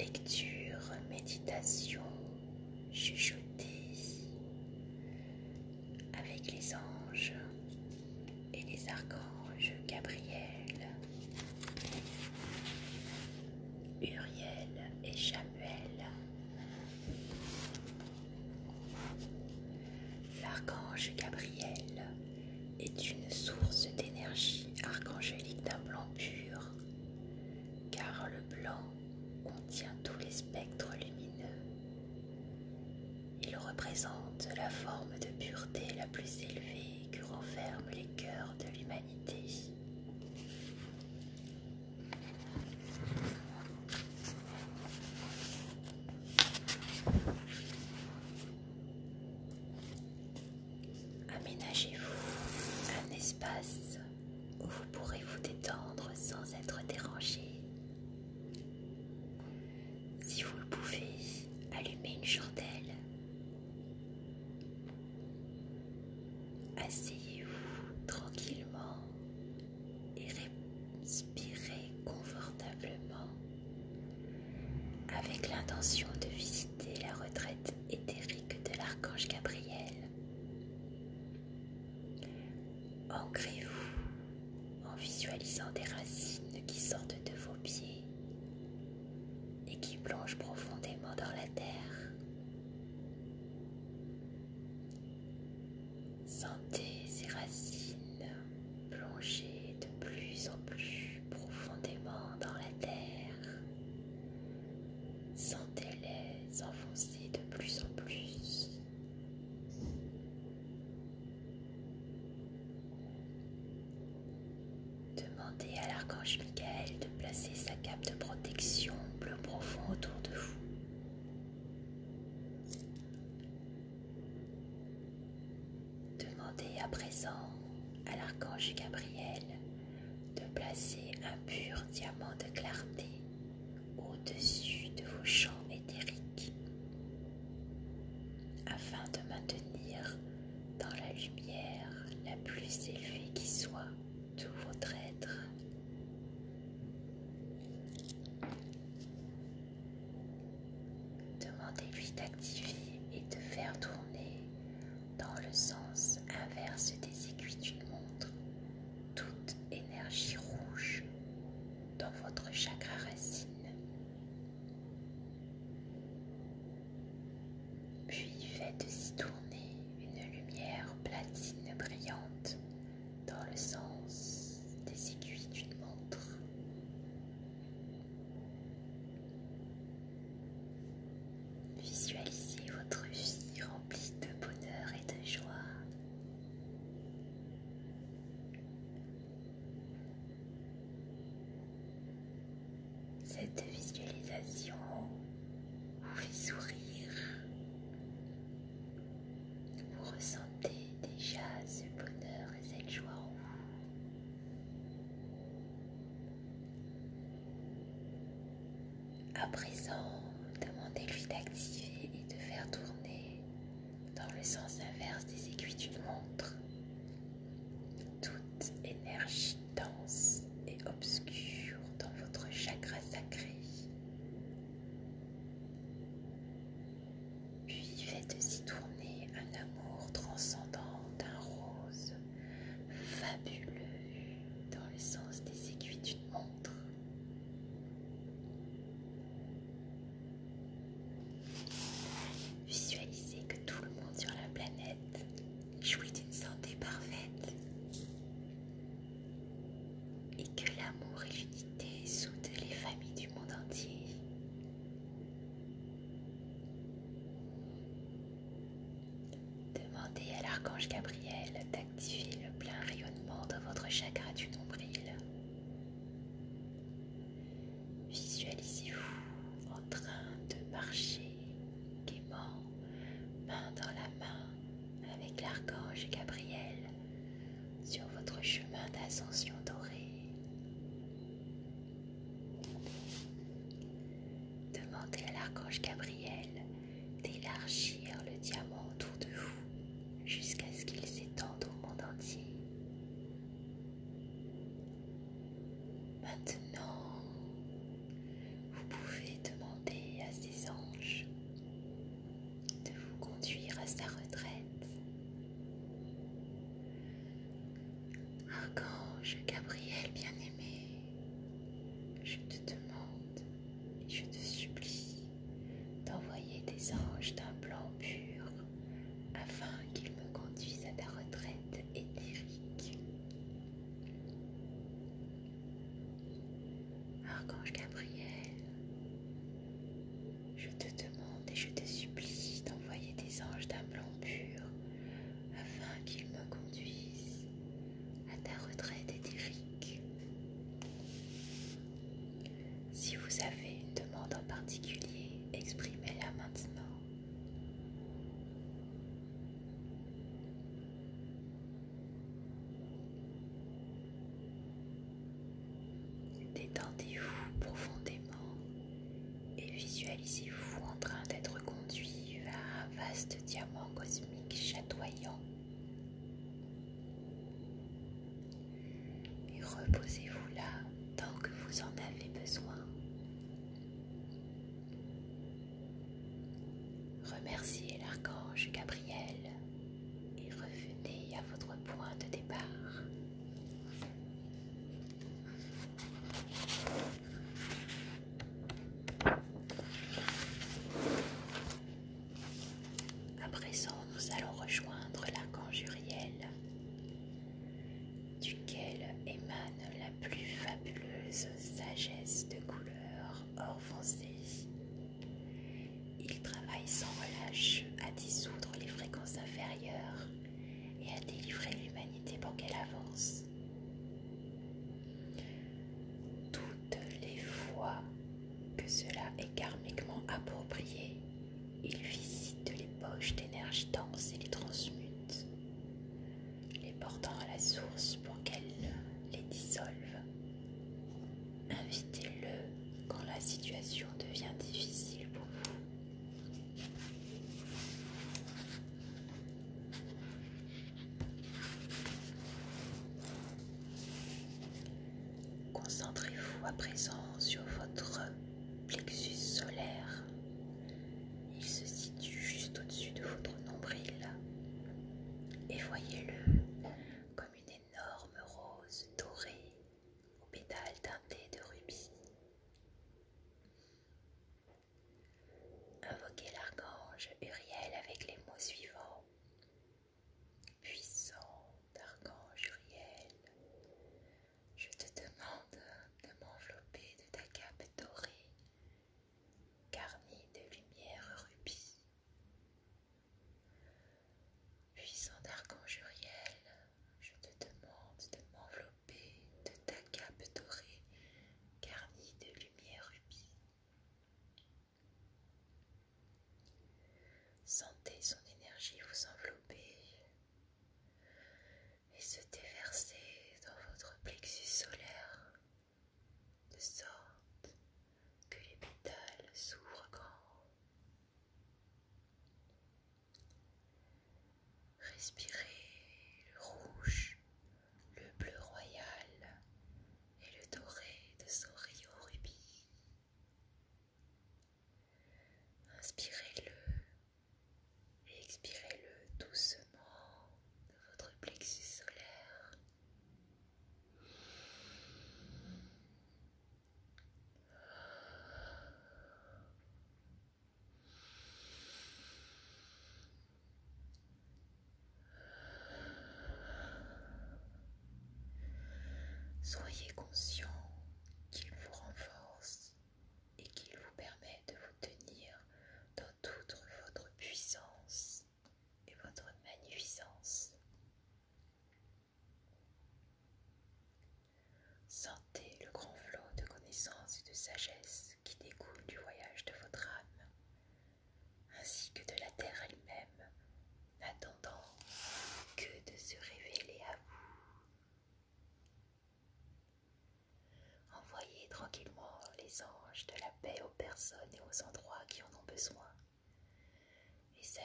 Lecture, méditation, chuchoter. représente la forme de pureté la plus élevée que renferment les cœurs de l'humanité. ancrez-vous en visualisant des racines qui sortent de vos pieds et qui plongent profondément l'archange Michael de placer sa cape de protection bleu profond autour de vous. Demandez à présent à l'archange Gabriel de placer un pur diamant de clarté au-dessus de vos champs éthériques afin de maintenir dans la lumière la plus élevée qui soit tous vos traits. de s'y tourner une lumière platine brillante dans le sens des aiguilles d'une montre. Visualisez votre vie remplie de bonheur et de joie. Cette visualisation à présent. l'archange Gabriel. Gabriel bien-aimé, je te demande et je te supplie d'envoyer des anges d'un plan pur afin qu'ils me conduisent à ta retraite éthérique. Archange Gabriel, je te demande et je te supplie d'envoyer des anges d'un blanc pur afin qu'ils me conduisent à ta retraite éthérique. Si vous avez une demande en particulier, exprimez-la maintenant. Détendez-vous profondément et visualisez-vous en train d'être conduit vers un vaste diamant cosmique chatoyant. Et reposez-vous là tant que vous en avez besoin. Remerciez l'archange Gabriel et revenez à votre point de départ. À présent, nous allons rejoindre l'archange Uriel, duquel émane la plus fabuleuse sagesse de couleur or foncé. Il travaille sans relâche à dissoudre les fréquences inférieures et à délivrer l'humanité pour qu'elle avance. Toutes les fois que cela est karmiquement approprié, il visite les poches d'énergie dense et les transmute, les portant à la source pour qu'elle les dissolve. Invitez-le quand la situation devient difficile pour vous. Concentrez-vous à présent sur votre plexus solaire. Il se situe juste au-dessus de votre nombril. Et voyez-le спір. Soyez conscient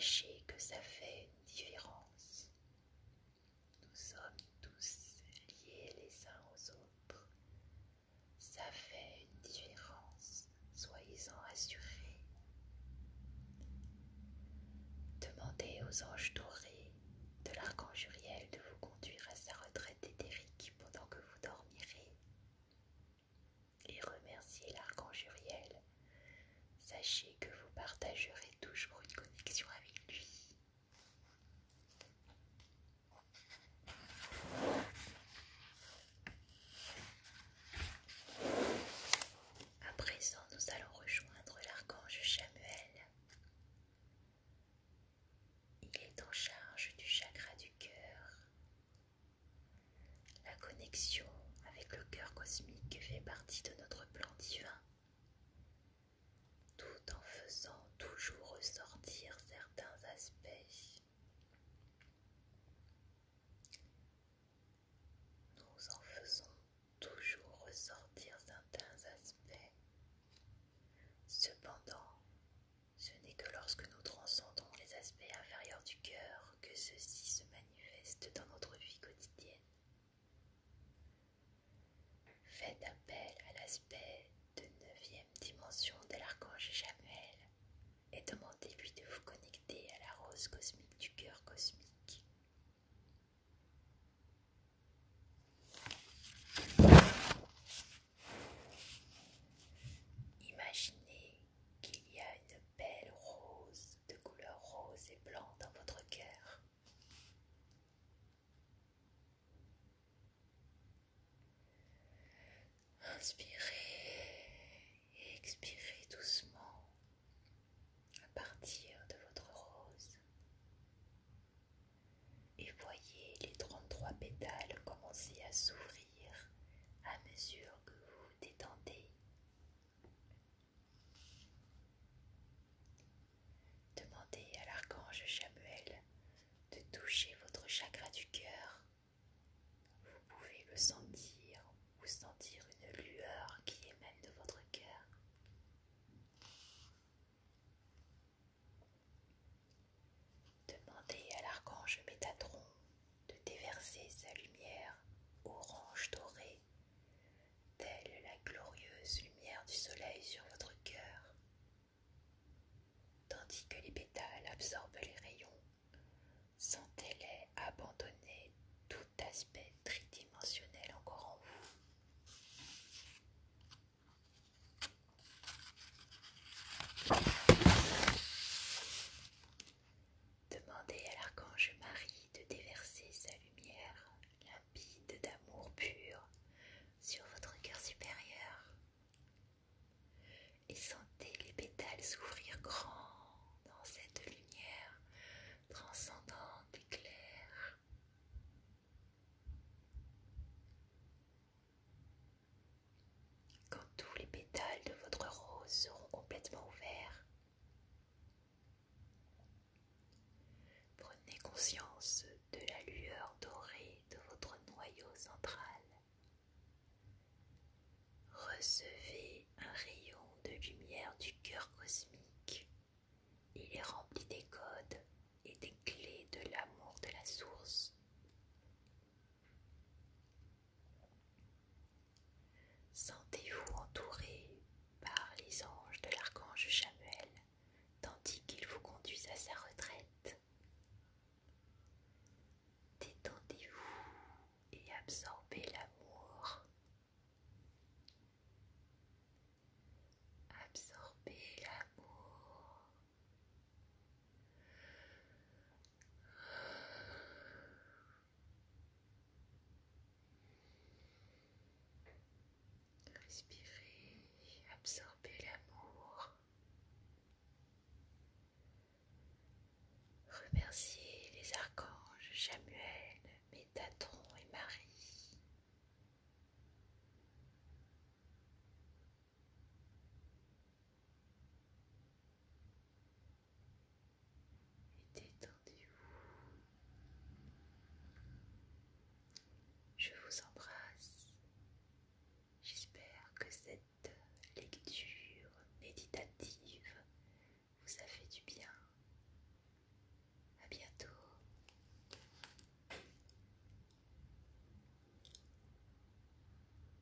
sachez que ça fait une différence. Nous sommes tous liés les uns aux autres. Ça fait une différence, soyez-en assurés. Demandez aux anges dorés de l'archange Uriel de vous conduire à sa retraite éthérique pendant que vous dormirez. Et remerciez l'archange Uriel. Sachez que vous partagerez inspirez et expirez doucement à partir de votre rose. Et voyez les 33 pétales commencer à s'ouvrir à mesure que vous vous détendez. Demandez à l'archange Chamuel de toucher votre chakra du cœur. Vous pouvez le sentir. sur votre cœur, tandis que les pétales absorbent les recevez un rayon de lumière du cœur cosmique. Il est Je vous embrasse.